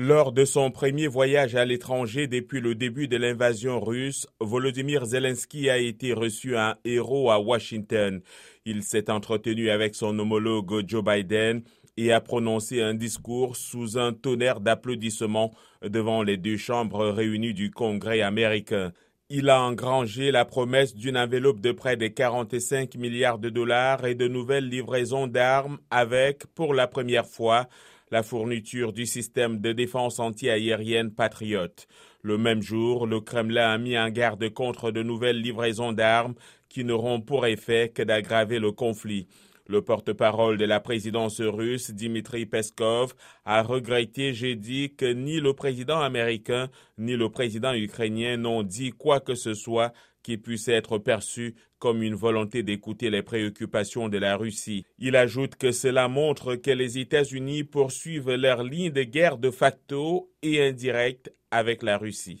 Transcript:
Lors de son premier voyage à l'étranger depuis le début de l'invasion russe, Volodymyr Zelensky a été reçu un héros à Washington. Il s'est entretenu avec son homologue Joe Biden et a prononcé un discours sous un tonnerre d'applaudissements devant les deux chambres réunies du Congrès américain. Il a engrangé la promesse d'une enveloppe de près de 45 milliards de dollars et de nouvelles livraisons d'armes avec, pour la première fois, la fourniture du système de défense antiaérienne Patriot. Le même jour, le Kremlin a mis en garde contre de nouvelles livraisons d'armes qui n'auront pour effet que d'aggraver le conflit. Le porte-parole de la présidence russe, Dimitri Peskov, a regretté jeudi que ni le président américain ni le président ukrainien n'ont dit quoi que ce soit qui puisse être perçu comme une volonté d'écouter les préoccupations de la Russie. Il ajoute que cela montre que les États-Unis poursuivent leur ligne de guerre de facto et indirecte avec la Russie.